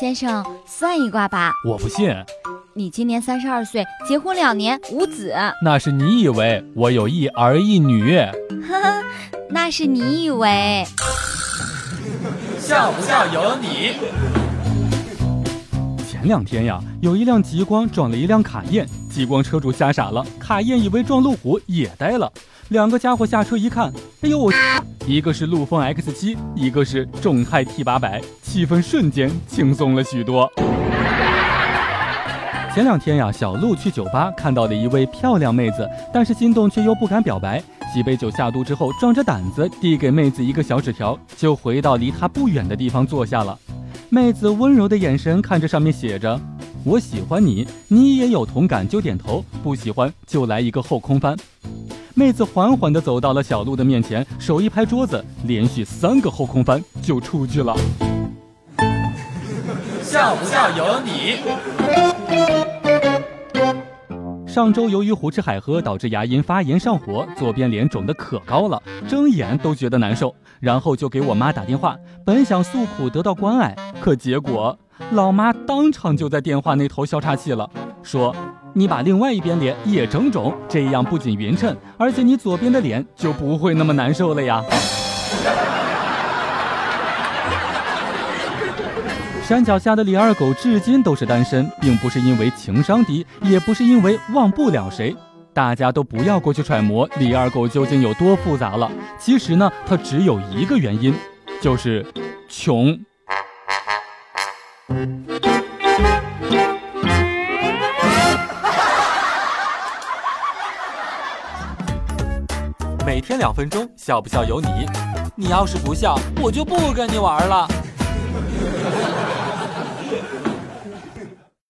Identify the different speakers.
Speaker 1: 先生，算一卦吧。
Speaker 2: 我不信。
Speaker 1: 你今年三十二岁，结婚两年，无子。
Speaker 2: 那是你以为我有一儿一女。
Speaker 1: 呵呵，那是你以为。
Speaker 3: 笑不笑由你。
Speaker 2: 前两天呀，有一辆极光撞了一辆卡宴，极光车主吓傻了，卡宴以为撞路虎也呆了。两个家伙下车一看，哎呦，一个是陆风 X 七，一个是众泰 T 八百，气氛瞬间轻松了许多。前两天呀，小鹿去酒吧看到了一位漂亮妹子，但是心动却又不敢表白。几杯酒下肚之后，壮着胆子递给妹子一个小纸条，就回到离她不远的地方坐下了。妹子温柔的眼神看着上面写着：“我喜欢你，你也有同感就点头，不喜欢就来一个后空翻。”妹子缓缓地走到了小鹿的面前，手一拍桌子，连续三个后空翻就出去了。
Speaker 3: 笑不笑由你。
Speaker 2: 上周由于胡吃海喝导致牙龈发炎上火，左边脸肿得可高了，睁眼都觉得难受。然后就给我妈打电话，本想诉苦得到关爱，可结果老妈当场就在电话那头消岔气了，说：“你把另外一边脸也整肿，这样不仅匀称，而且你左边的脸就不会那么难受了呀。”山脚下的李二狗至今都是单身，并不是因为情商低，也不是因为忘不了谁。大家都不要过去揣摩李二狗究竟有多复杂了。其实呢，他只有一个原因，就是穷。
Speaker 3: 每天两分钟，笑不笑由你。你要是不笑，我就不跟你玩了。